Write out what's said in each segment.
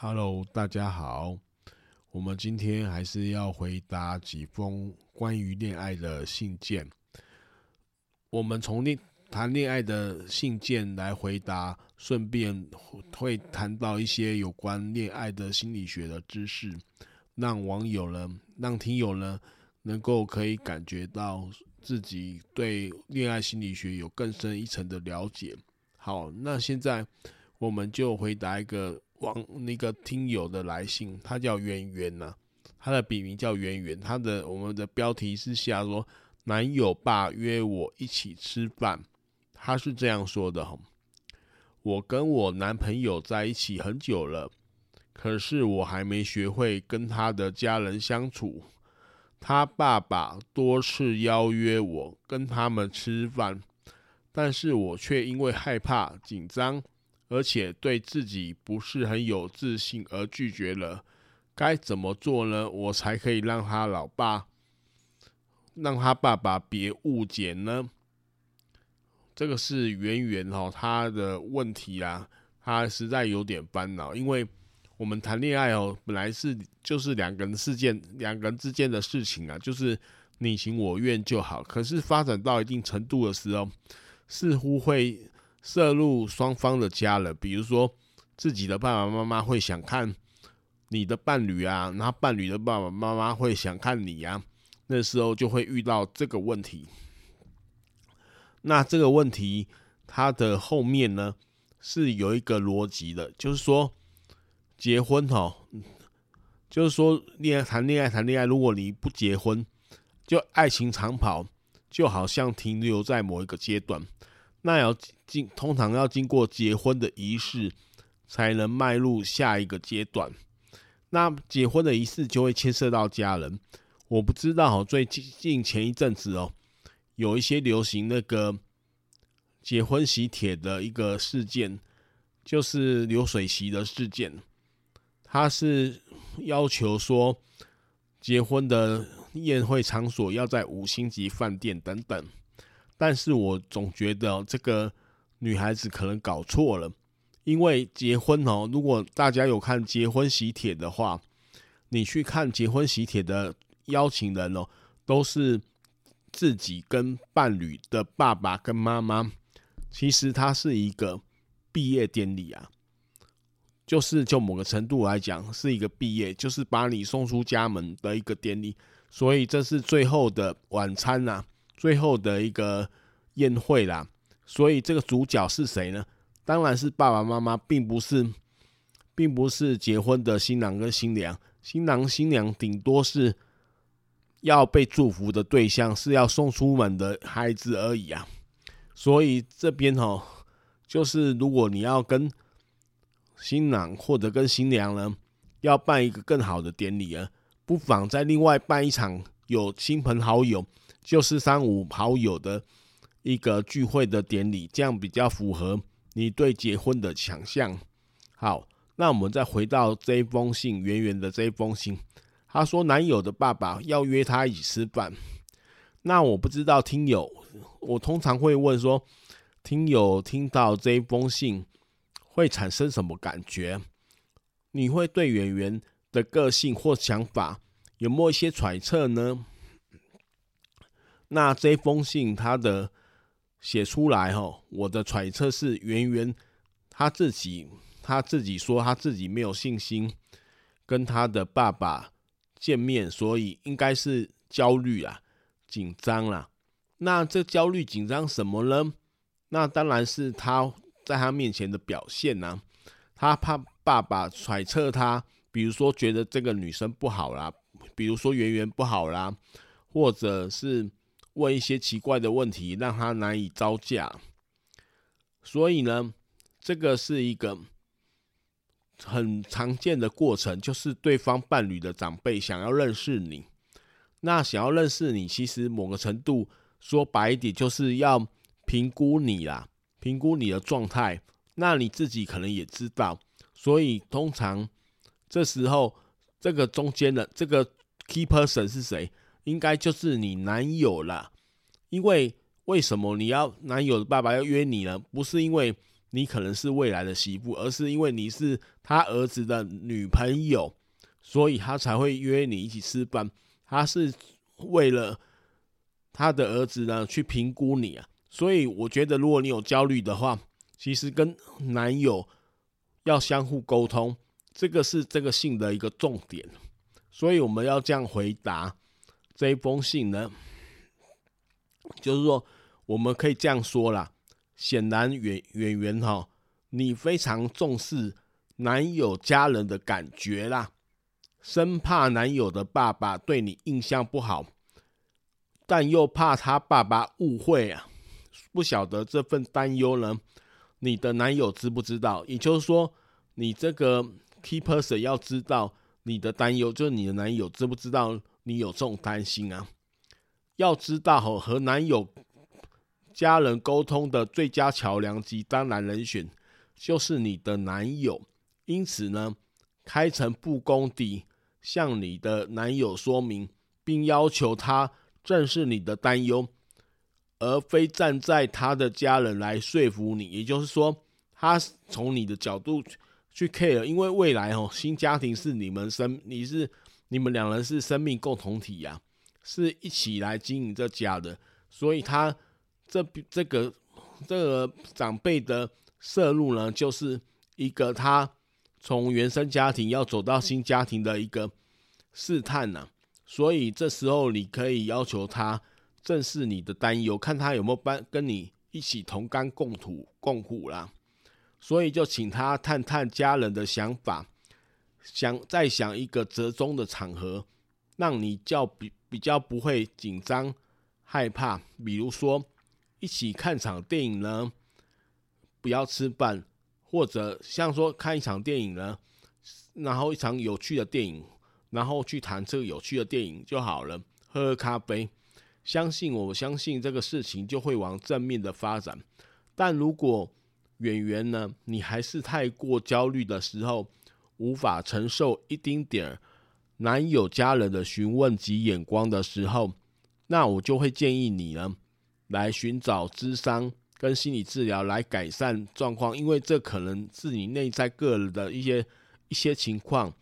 Hello，大家好。我们今天还是要回答几封关于恋爱的信件。我们从恋谈恋爱的信件来回答，顺便会谈到一些有关恋爱的心理学的知识，让网友呢，让听友呢，能够可以感觉到自己对恋爱心理学有更深一层的了解。好，那现在我们就回答一个。往那个听友的来信，他叫圆圆呐，他的笔名叫圆圆，他的我们的标题是下说男友爸约我一起吃饭，他是这样说的哈，我跟我男朋友在一起很久了，可是我还没学会跟他的家人相处，他爸爸多次邀约我跟他们吃饭，但是我却因为害怕紧张。而且对自己不是很有自信而拒绝了，该怎么做呢？我才可以让他老爸，让他爸爸别误解呢？这个是圆圆哦，他的问题啊，他实在有点烦恼，因为我们谈恋爱哦，本来是就是两个人事件，两个人之间的事情啊，就是你情我愿就好。可是发展到一定程度的时候，似乎会。涉入双方的家了，比如说自己的爸爸妈妈会想看你的伴侣啊，然后伴侣的爸爸妈妈会想看你啊，那时候就会遇到这个问题。那这个问题它的后面呢，是有一个逻辑的，就是说结婚哈，就是说恋爱谈恋爱谈恋爱，如果你不结婚，就爱情长跑就好像停留在某一个阶段。那要经通常要经过结婚的仪式，才能迈入下一个阶段。那结婚的仪式就会牵涉到家人。我不知道哦，最近前一阵子哦，有一些流行那个结婚喜帖的一个事件，就是流水席的事件。他是要求说，结婚的宴会场所要在五星级饭店等等。但是我总觉得这个女孩子可能搞错了，因为结婚哦，如果大家有看结婚喜帖的话，你去看结婚喜帖的邀请人哦，都是自己跟伴侣的爸爸跟妈妈。其实它是一个毕业典礼啊，就是就某个程度来讲是一个毕业，就是把你送出家门的一个典礼。所以这是最后的晚餐呐。最后的一个宴会啦，所以这个主角是谁呢？当然是爸爸妈妈，并不是，并不是结婚的新郎跟新娘。新郎新娘顶多是要被祝福的对象，是要送出门的孩子而已啊。所以这边哦，就是如果你要跟新郎或者跟新娘呢，要办一个更好的典礼啊，不妨再另外办一场有亲朋好友。就是三五好友的一个聚会的典礼，这样比较符合你对结婚的想象。好，那我们再回到这一封信，圆圆的这一封信，他说男友的爸爸要约他一起吃饭。那我不知道听友，我通常会问说，听友听到这一封信会产生什么感觉？你会对圆圆的个性或想法有没有一些揣测呢？那这封信他的写出来哈，我的揣测是圆圆他自己他自己说他自己没有信心跟他的爸爸见面，所以应该是焦虑啊、紧张啦。那这焦虑紧张什么呢？那当然是他在他面前的表现呐、啊。他怕爸爸揣测他，比如说觉得这个女生不好啦，比如说圆圆不好啦，或者是问一些奇怪的问题，让他难以招架。所以呢，这个是一个很常见的过程，就是对方伴侣的长辈想要认识你，那想要认识你，其实某个程度。说白一点，就是要评估你啦，评估你的状态。那你自己可能也知道，所以通常这时候，这个中间的这个 key person 是谁？应该就是你男友啦。因为为什么你要男友的爸爸要约你呢？不是因为你可能是未来的媳妇，而是因为你是他儿子的女朋友，所以他才会约你一起吃饭。他是为了。他的儿子呢，去评估你啊，所以我觉得，如果你有焦虑的话，其实跟男友要相互沟通，这个是这个信的一个重点。所以我们要这样回答这一封信呢，就是说，我们可以这样说啦，显然圆圆圆哈，你非常重视男友家人的感觉啦，生怕男友的爸爸对你印象不好。但又怕他爸爸误会啊，不晓得这份担忧呢，你的男友知不知道？也就是说，你这个 key person 要知道你的担忧，就是你的男友知不知道你有这种担心啊？要知道和和男友家人沟通的最佳桥梁及当然人选就是你的男友，因此呢，开诚布公地向你的男友说明，并要求他。正视你的担忧，而非站在他的家人来说服你。也就是说，他从你的角度去 care，因为未来哦，新家庭是你们生，你是你们两人是生命共同体呀、是一起来经营这家的。所以他这这个这个长辈的摄入呢，就是一个他从原生家庭要走到新家庭的一个试探呢、啊。所以这时候你可以要求他正视你的担忧，看他有没有办跟你一起同甘共苦共苦啦。所以就请他探探家人的想法，想再想一个折中的场合，让你较比比较不会紧张害怕。比如说一起看场电影呢，不要吃饭，或者像说看一场电影呢，然后一场有趣的电影。然后去谈这个有趣的电影就好了，喝喝咖啡，相信我相信这个事情就会往正面的发展。但如果演员呢，你还是太过焦虑的时候，无法承受一丁点儿男友家人的询问及眼光的时候，那我就会建议你呢，来寻找咨商跟心理治疗来改善状况，因为这可能是你内在个人的一些一些情况。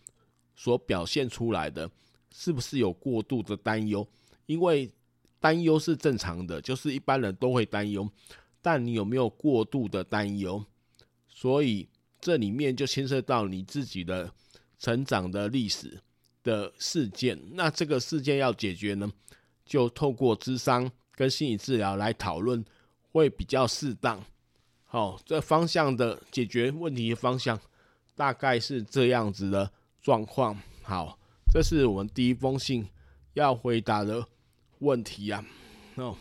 所表现出来的是不是有过度的担忧？因为担忧是正常的，就是一般人都会担忧，但你有没有过度的担忧？所以这里面就牵涉到你自己的成长的历史的事件。那这个事件要解决呢，就透过咨商跟心理治疗来讨论，会比较适当。好，这方向的解决问题的方向大概是这样子的。状况好，这是我们第一封信要回答的问题啊。哦，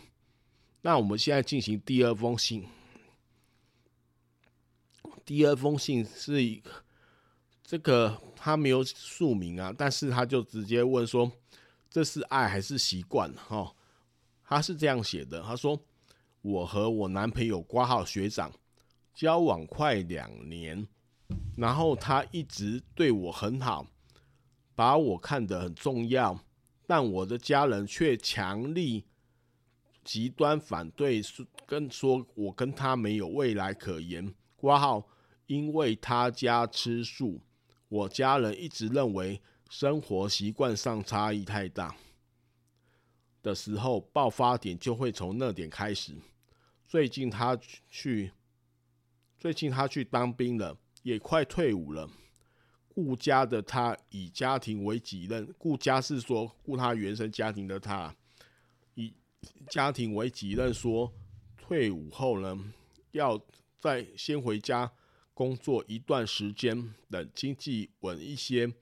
那我们现在进行第二封信。第二封信是一这个他没有署名啊，但是他就直接问说：“这是爱还是习惯？”哦，他是这样写的，他说：“我和我男朋友挂号学长交往快两年。”然后他一直对我很好，把我看得很重要，但我的家人却强力、极端反对，跟说我跟他没有未来可言。括号，因为他家吃素，我家人一直认为生活习惯上差异太大的时候，爆发点就会从那点开始。最近他去，最近他去当兵了。也快退伍了，顾家的他以家庭为己任，顾家是说顾他原生家庭的他，以家庭为己任，说退伍后呢，要再先回家工作一段时间，等经济稳一些，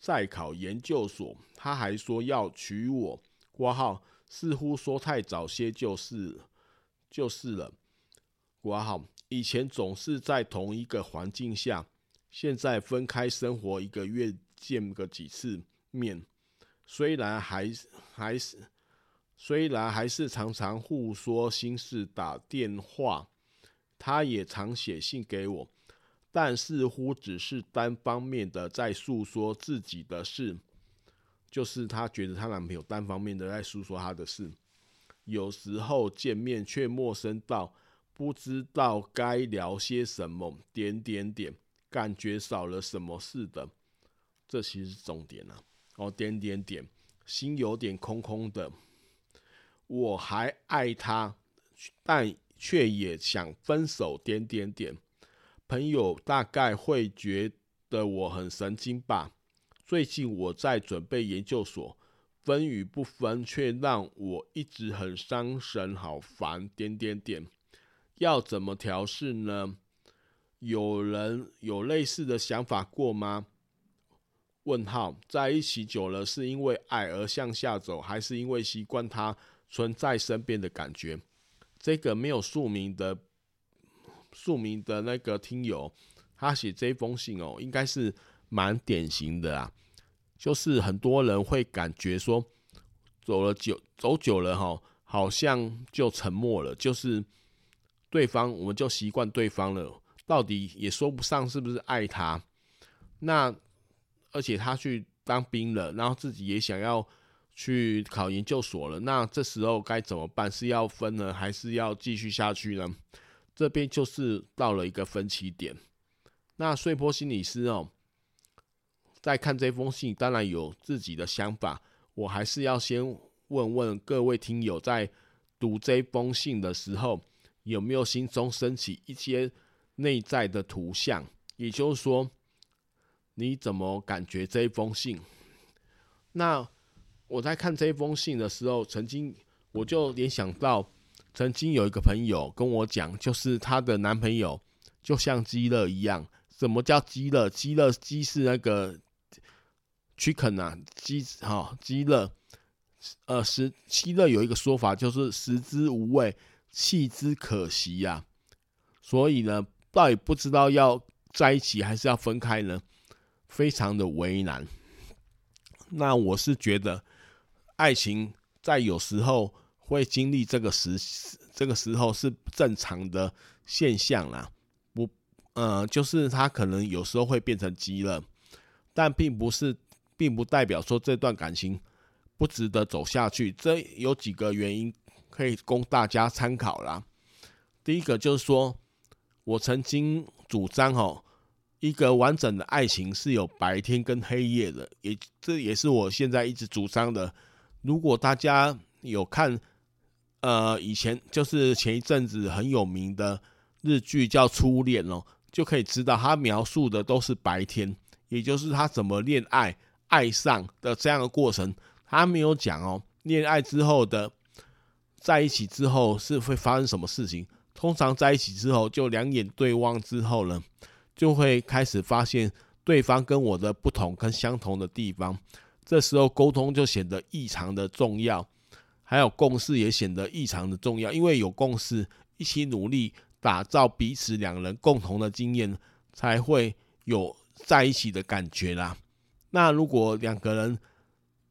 再考研究所。他还说要娶我，括号似乎说太早些就是就是了，括号以前总是在同一个环境下。现在分开生活，一个月见个几次面，虽然还还是虽然还是常常互说心事，打电话，他也常写信给我，但似乎只是单方面的在诉说自己的事，就是她觉得她男朋友单方面的在诉说她的事，有时候见面却陌生到不知道该聊些什么，点点点。感觉少了什么似的，这其实是重点、啊。哦，点点点，心有点空空的。我还爱他，但却也想分手。点点点，朋友大概会觉得我很神经吧。最近我在准备研究所，分与不分却让我一直很伤神，好烦。点点点，要怎么调试呢？有人有类似的想法过吗？问号，在一起久了是因为爱而向下走，还是因为习惯他存在身边的感觉？这个没有署名的署名的那个听友，他写这封信哦，应该是蛮典型的啊。就是很多人会感觉说，走了久走久了哈，好像就沉默了，就是对方我们就习惯对方了。到底也说不上是不是爱他，那而且他去当兵了，然后自己也想要去考研究所了，那这时候该怎么办？是要分呢，还是要继续下去呢？这边就是到了一个分歧点。那碎波心理师哦，在看这封信，当然有自己的想法，我还是要先问问各位听友，在读这封信的时候，有没有心中升起一些。内在的图像，也就是说，你怎么感觉这封信？那我在看这封信的时候，曾经我就联想到，曾经有一个朋友跟我讲，就是她的男朋友就像鸡肋一样。什么叫鸡肋？鸡肋鸡是那个 chicken 啊，鸡哈鸡肋。呃，食鸡肋有一个说法，就是食之无味，弃之可惜呀、啊。所以呢。到底不知道要在一起还是要分开呢？非常的为难。那我是觉得，爱情在有时候会经历这个时这个时候是正常的现象啦。不，呃，就是他可能有时候会变成鸡了，但并不是，并不代表说这段感情不值得走下去。这有几个原因可以供大家参考啦。第一个就是说。我曾经主张，哦，一个完整的爱情是有白天跟黑夜的，也这也是我现在一直主张的。如果大家有看，呃，以前就是前一阵子很有名的日剧叫《初恋》哦，就可以知道他描述的都是白天，也就是他怎么恋爱、爱上的这样的过程。他没有讲哦，恋爱之后的在一起之后是会发生什么事情。通常在一起之后，就两眼对望之后呢，就会开始发现对方跟我的不同跟相同的地方。这时候沟通就显得异常的重要，还有共识也显得异常的重要。因为有共识，一起努力打造彼此两人共同的经验，才会有在一起的感觉啦。那如果两个人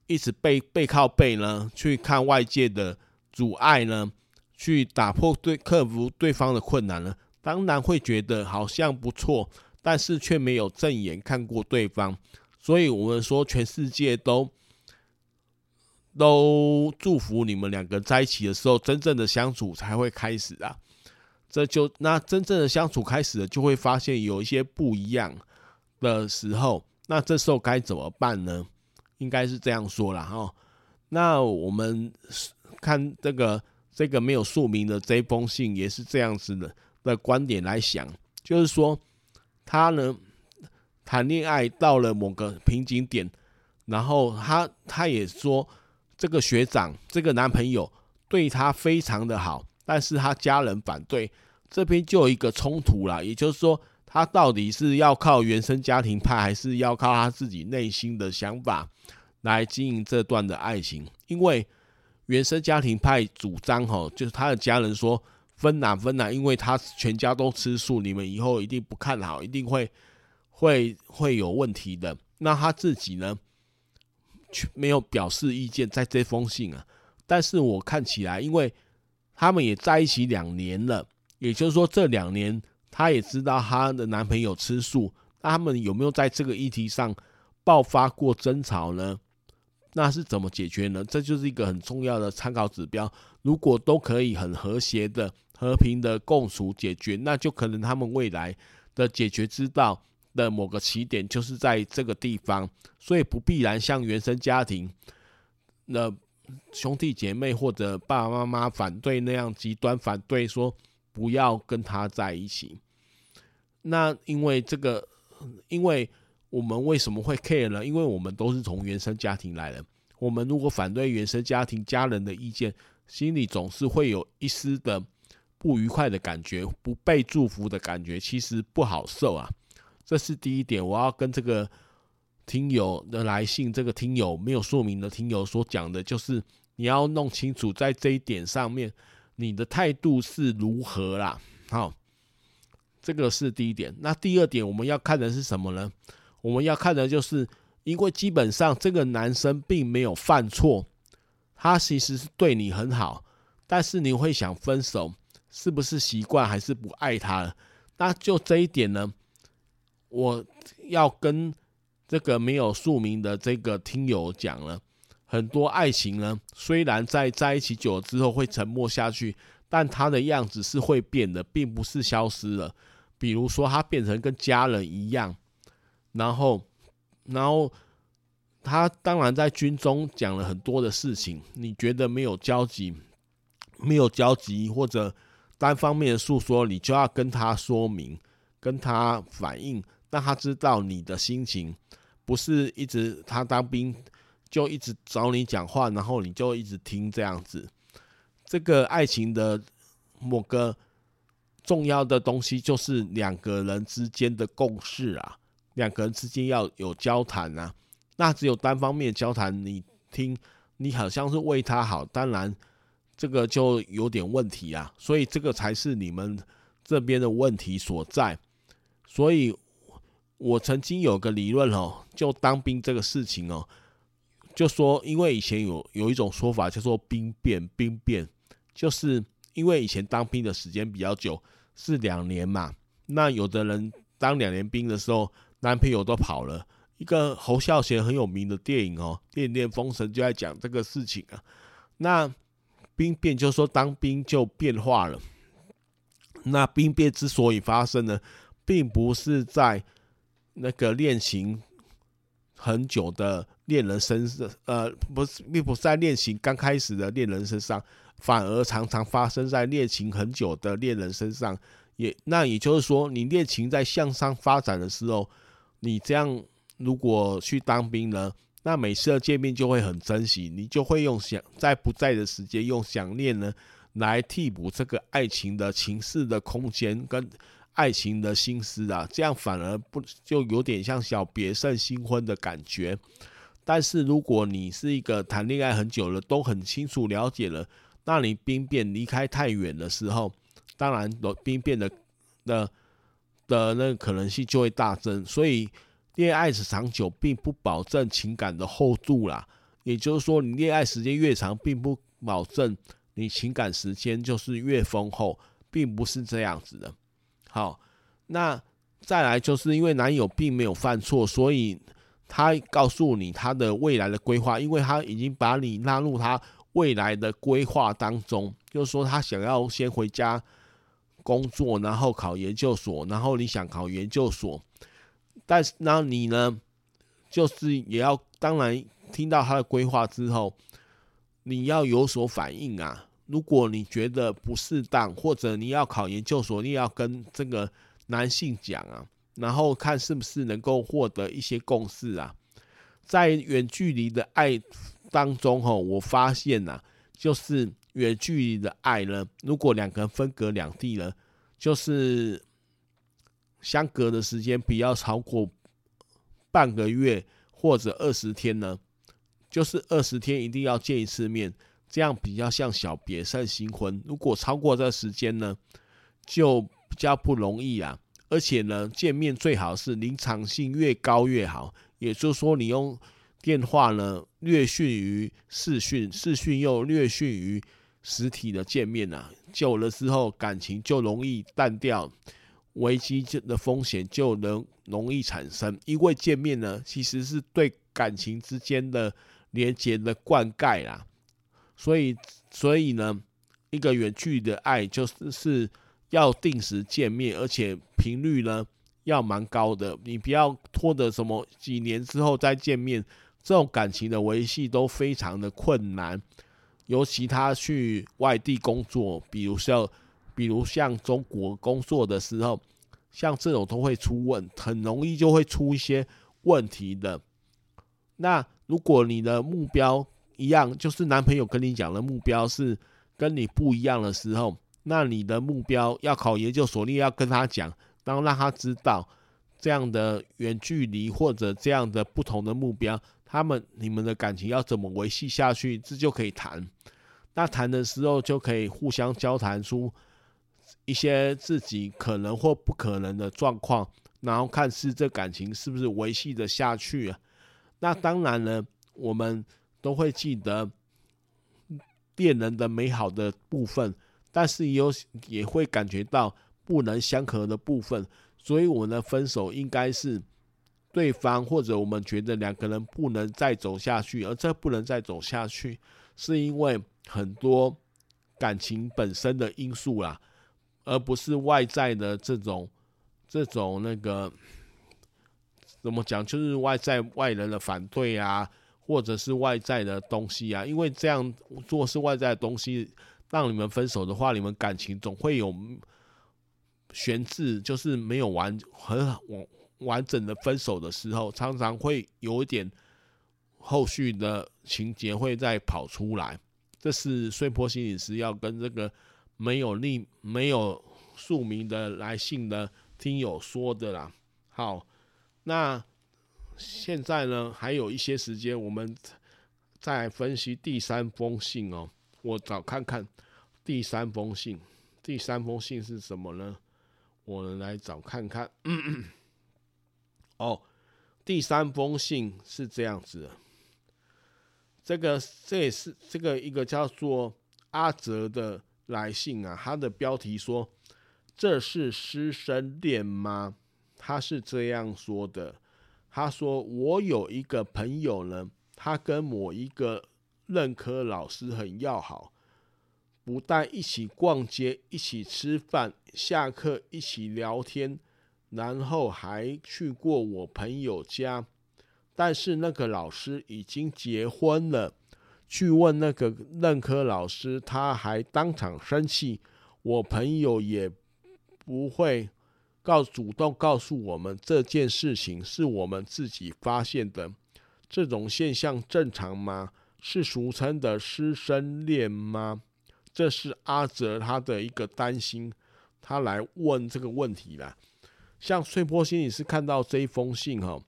一直背背靠背呢，去看外界的阻碍呢，去打破对克服对方的困难呢，当然会觉得好像不错，但是却没有正眼看过对方，所以我们说全世界都都祝福你们两个在一起的时候，真正的相处才会开始啊。这就那真正的相处开始了，就会发现有一些不一样的时候，那这时候该怎么办呢？应该是这样说啦哈。那我们看这个。这个没有署名的这封信也是这样子的的观点来想，就是说他呢，谈恋爱到了某个瓶颈点，然后他他也说，这个学长这个男朋友对她非常的好，但是他家人反对，这边就有一个冲突了。也就是说，他到底是要靠原生家庭派，还是要靠他自己内心的想法来经营这段的爱情？因为原生家庭派主张，吼，就是他的家人说分哪分哪，因为他全家都吃素，你们以后一定不看好，一定会会会有问题的。那他自己呢，却没有表示意见在这封信啊。但是我看起来，因为他们也在一起两年了，也就是说这两年，她也知道她的男朋友吃素，那他们有没有在这个议题上爆发过争吵呢？那是怎么解决呢？这就是一个很重要的参考指标。如果都可以很和谐的、和平的共处解决，那就可能他们未来的解决之道的某个起点就是在这个地方。所以不必然像原生家庭的兄弟姐妹或者爸爸妈妈反对那样极端反对，说不要跟他在一起。那因为这个，因为。我们为什么会 care 呢？因为我们都是从原生家庭来的。我们如果反对原生家庭家人的意见，心里总是会有一丝的不愉快的感觉，不被祝福的感觉，其实不好受啊。这是第一点，我要跟这个听友的来信，这个听友没有说明的听友所讲的，就是你要弄清楚在这一点上面，你的态度是如何啦。好，这个是第一点。那第二点，我们要看的是什么呢？我们要看的就是，因为基本上这个男生并没有犯错，他其实是对你很好，但是你会想分手，是不是习惯还是不爱他了？那就这一点呢，我要跟这个没有署名的这个听友讲了，很多爱情呢，虽然在在一起久了之后会沉默下去，但他的样子是会变的，并不是消失了。比如说，他变成跟家人一样。然后，然后他当然在军中讲了很多的事情。你觉得没有交集，没有交集，或者单方面的诉说，你就要跟他说明，跟他反映，让他知道你的心情，不是一直他当兵就一直找你讲话，然后你就一直听这样子。这个爱情的某个重要的东西，就是两个人之间的共识啊。两个人之间要有交谈啊，那只有单方面交谈，你听，你好像是为他好，当然这个就有点问题啊，所以这个才是你们这边的问题所在。所以我曾经有个理论哦，就当兵这个事情哦，就说因为以前有有一种说法叫做兵变，兵变就是因为以前当兵的时间比较久，是两年嘛，那有的人当两年兵的时候。男朋友都跑了，一个侯孝贤很有名的电影哦，《恋恋风尘》就在讲这个事情啊。那兵变就说当兵就变化了。那兵变之所以发生呢，并不是在那个恋情很久的恋人身上，呃，不是，并不是在恋情刚开始的恋人身上，反而常常发生在恋情很久的恋人身上。也那也就是说，你恋情在向上发展的时候。你这样如果去当兵呢，那每次的见面就会很珍惜，你就会用想在不在的时间用想念呢来替补这个爱情的情势的空间跟爱情的心思啊，这样反而不就有点像小别胜新婚的感觉。但是如果你是一个谈恋爱很久了，都很清楚了解了，那你兵变离开太远的时候，当然兵变的的。的那可能性就会大增，所以恋爱时长久并不保证情感的厚度啦。也就是说，你恋爱时间越长，并不保证你情感时间就是越丰厚，并不是这样子的。好，那再来就是因为男友并没有犯错，所以他告诉你他的未来的规划，因为他已经把你纳入他未来的规划当中，就是说他想要先回家。工作，然后考研究所，然后你想考研究所，但是那你呢，就是也要当然听到他的规划之后，你要有所反应啊。如果你觉得不适当，或者你要考研究所，你也要跟这个男性讲啊。然后看是不是能够获得一些共识啊。在远距离的爱当中，吼，我发现呐，就是远距离的爱呢，如果两个人分隔两地了，就是相隔的时间不要超过半个月或者二十天呢，就是二十天一定要见一次面，这样比较像小别胜新婚。如果超过这时间呢，就比较不容易啊。而且呢，见面最好是临场性越高越好。也就是说，你用电话呢略逊于视讯，视讯又略逊于实体的见面啊，久了之后感情就容易淡掉，危机的风险就能容易产生。因为见面呢，其实是对感情之间的连接的灌溉啦，所以，所以呢，一个远距离的爱就是是要定时见面，而且频率呢。要蛮高的，你不要拖的什么几年之后再见面，这种感情的维系都非常的困难。尤其他去外地工作，比如像，比如像中国工作的时候，像这种都会出问，很容易就会出一些问题的。那如果你的目标一样，就是男朋友跟你讲的目标是跟你不一样的时候，那你的目标要考研究所，你要跟他讲。然后让他知道这样的远距离或者这样的不同的目标，他们你们的感情要怎么维系下去，这就可以谈。那谈的时候就可以互相交谈出一些自己可能或不可能的状况，然后看是这感情是不是维系得下去啊。那当然呢，我们都会记得恋人的美好的部分，但是也有也会感觉到。不能相合的部分，所以我们的分手应该是对方或者我们觉得两个人不能再走下去，而这不能再走下去，是因为很多感情本身的因素啦，而不是外在的这种这种那个怎么讲，就是外在外人的反对啊，或者是外在的东西啊，因为这样做是外在的东西让你们分手的话，你们感情总会有。悬置就是没有完很完完整的分手的时候，常常会有一点后续的情节会再跑出来。这是穗波心理师要跟这个没有匿没有署名的来信的听友说的啦。好，那现在呢还有一些时间，我们再分析第三封信哦。我找看看第三封信，第三封信是什么呢？我们来找看看，哦，第三封信是这样子，这个这也是这个一个叫做阿哲的来信啊，他的标题说：“这是师生恋吗？”他是这样说的，他说：“我有一个朋友呢，他跟某一个任课老师很要好。”不但一起逛街，一起吃饭，下课一起聊天，然后还去过我朋友家。但是那个老师已经结婚了，去问那个任课老师，他还当场生气。我朋友也不会告主动告诉我们这件事情，是我们自己发现的。这种现象正常吗？是俗称的师生恋吗？这是阿泽他的一个担心，他来问这个问题啦。像穗波心理师看到这一封信哈，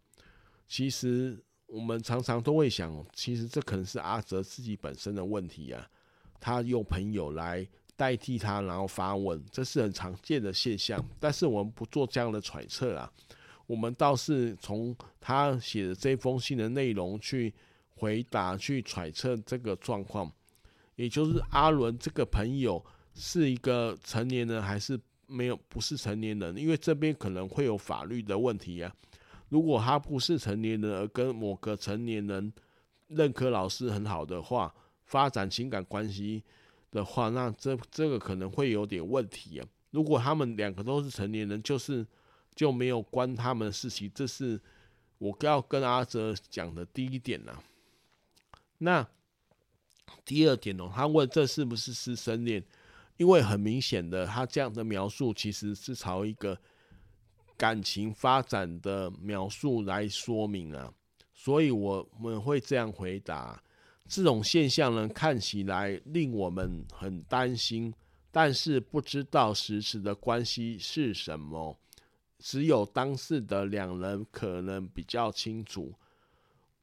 其实我们常常都会想，其实这可能是阿泽自己本身的问题啊。他用朋友来代替他，然后发问，这是很常见的现象。但是我们不做这样的揣测啊，我们倒是从他写的这封信的内容去回答、去揣测这个状况。也就是阿伦这个朋友是一个成年人还是没有，不是成年人？因为这边可能会有法律的问题啊。如果他不是成年人，而跟某个成年人任课老师很好的话，发展情感关系的话，那这这个可能会有点问题啊。如果他们两个都是成年人，就是就没有关他们的事情。这是我要跟阿哲讲的第一点啊。那。第二点哦，他问这是不是师生恋？因为很明显的，他这样的描述其实是朝一个感情发展的描述来说明啊，所以我们会这样回答：这种现象呢，看起来令我们很担心，但是不知道实质的关系是什么，只有当事的两人可能比较清楚。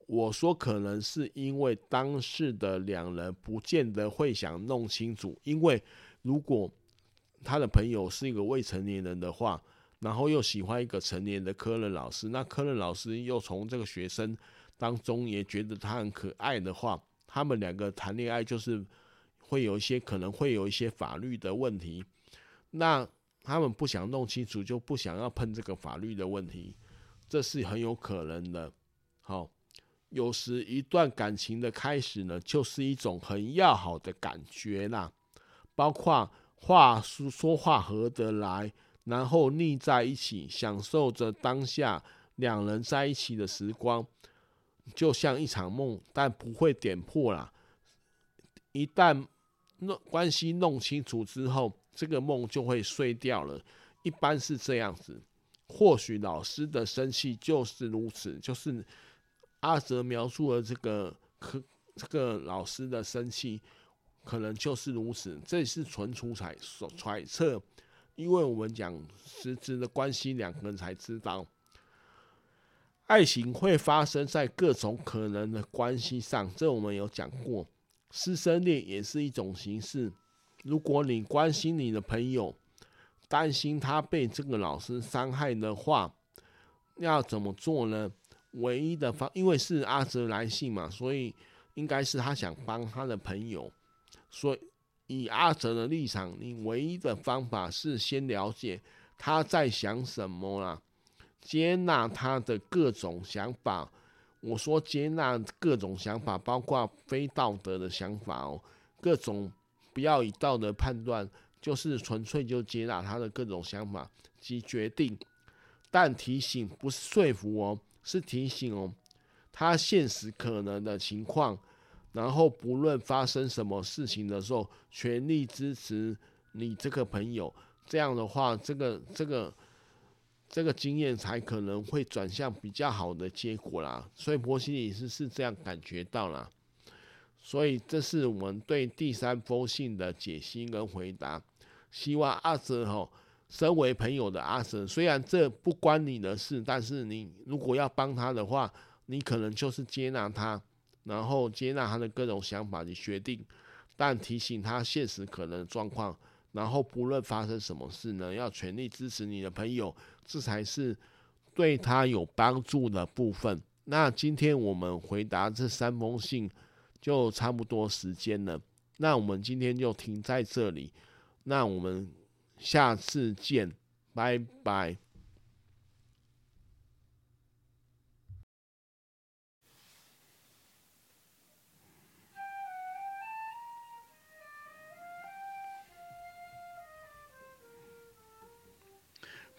我说可能是因为当事的两人不见得会想弄清楚，因为如果他的朋友是一个未成年人的话，然后又喜欢一个成年的科任老师，那科任老师又从这个学生当中也觉得他很可爱的话，他们两个谈恋爱就是会有一些可能会有一些法律的问题，那他们不想弄清楚，就不想要碰这个法律的问题，这是很有可能的。好。有时一段感情的开始呢，就是一种很要好的感觉啦，包括话说说话合得来，然后腻在一起，享受着当下两人在一起的时光，就像一场梦，但不会点破啦。一旦弄关系弄清楚之后，这个梦就会碎掉了。一般是这样子，或许老师的生气就是如此，就是。阿泽描述了这个可这个老师的生气，可能就是如此。这是纯属揣揣测，因为我们讲实质的关系，两个人才知道。爱情会发生在各种可能的关系上，这我们有讲过。师生恋也是一种形式。如果你关心你的朋友，担心他被这个老师伤害的话，要怎么做呢？唯一的方，因为是阿哲来信嘛，所以应该是他想帮他的朋友。所以以阿哲的立场，你唯一的方法是先了解他在想什么啦，接纳他的各种想法。我说接纳各种想法，包括非道德的想法哦，各种不要以道德判断，就是纯粹就接纳他的各种想法及决定。但提醒不是说服哦。是提醒哦，他现实可能的情况，然后不论发生什么事情的时候，全力支持你这个朋友。这样的话，这个这个这个经验才可能会转向比较好的结果啦。所以波西里斯是这样感觉到啦。所以这是我们对第三封信的解析跟回答。希望阿泽吼。身为朋友的阿神，虽然这不关你的事，但是你如果要帮他的话，你可能就是接纳他，然后接纳他的各种想法你决定，但提醒他现实可能状况，然后不论发生什么事呢，要全力支持你的朋友，这才是对他有帮助的部分。那今天我们回答这三封信就差不多时间了，那我们今天就停在这里，那我们。下次见，拜拜。